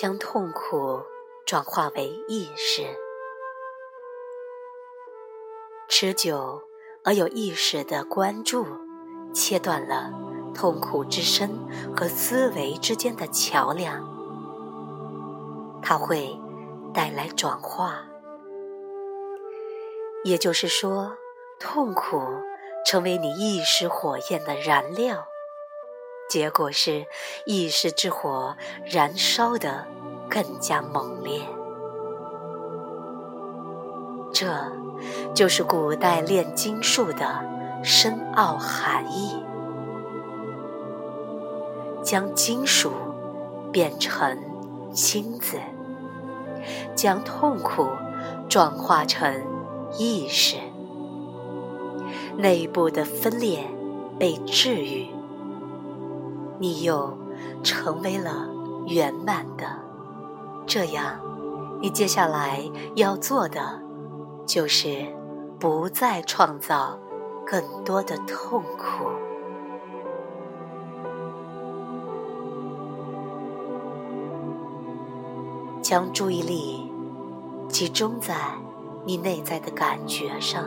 将痛苦转化为意识，持久而有意识的关注，切断了痛苦之身和思维之间的桥梁，它会带来转化。也就是说，痛苦成为你意识火焰的燃料。结果是，意识之火燃烧的更加猛烈。这就是古代炼金术的深奥含义：将金属变成金子，将痛苦转化成意识，内部的分裂被治愈。你又成为了圆满的，这样，你接下来要做的就是不再创造更多的痛苦。将注意力集中在你内在的感觉上。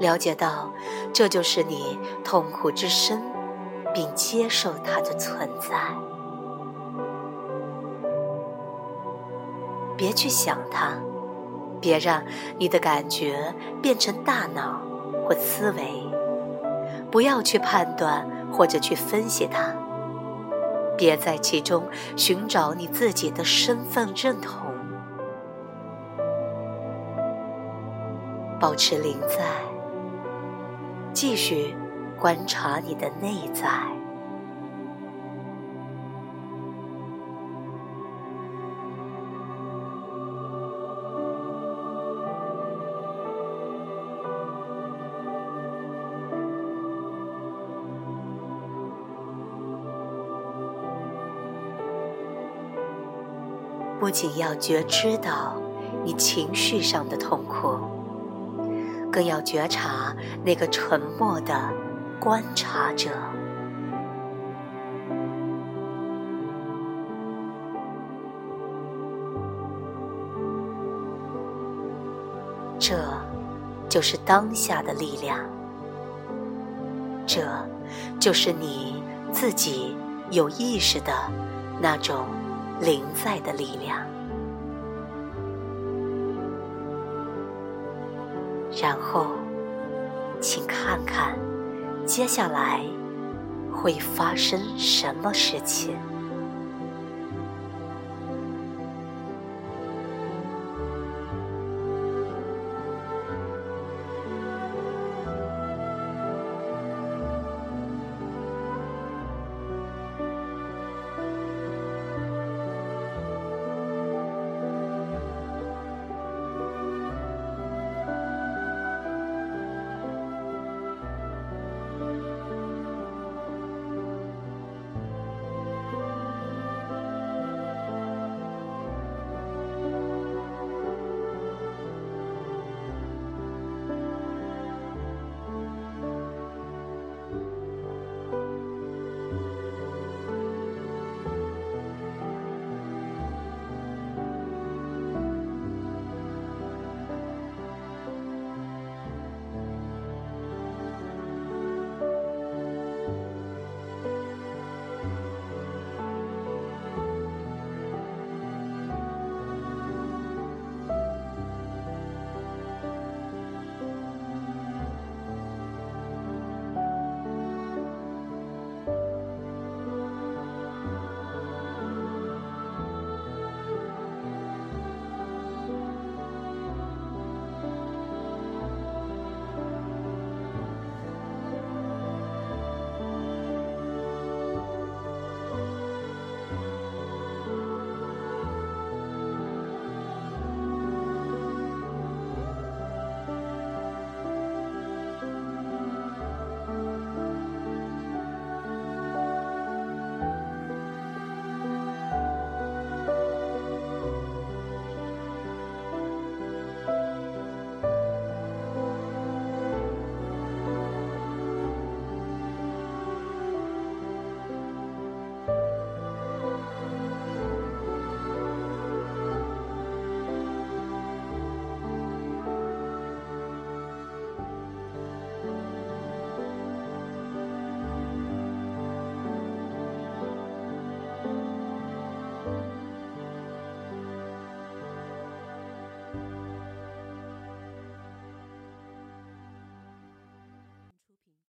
了解到，这就是你痛苦之深，并接受它的存在。别去想它，别让你的感觉变成大脑或思维，不要去判断或者去分析它，别在其中寻找你自己的身份认同，保持临在。继续观察你的内在，不仅要觉知到你情绪上的痛苦。更要觉察那个沉默的观察者，这就是当下的力量，这就是你自己有意识的那种临在的力量。然后，请看看接下来会发生什么事情。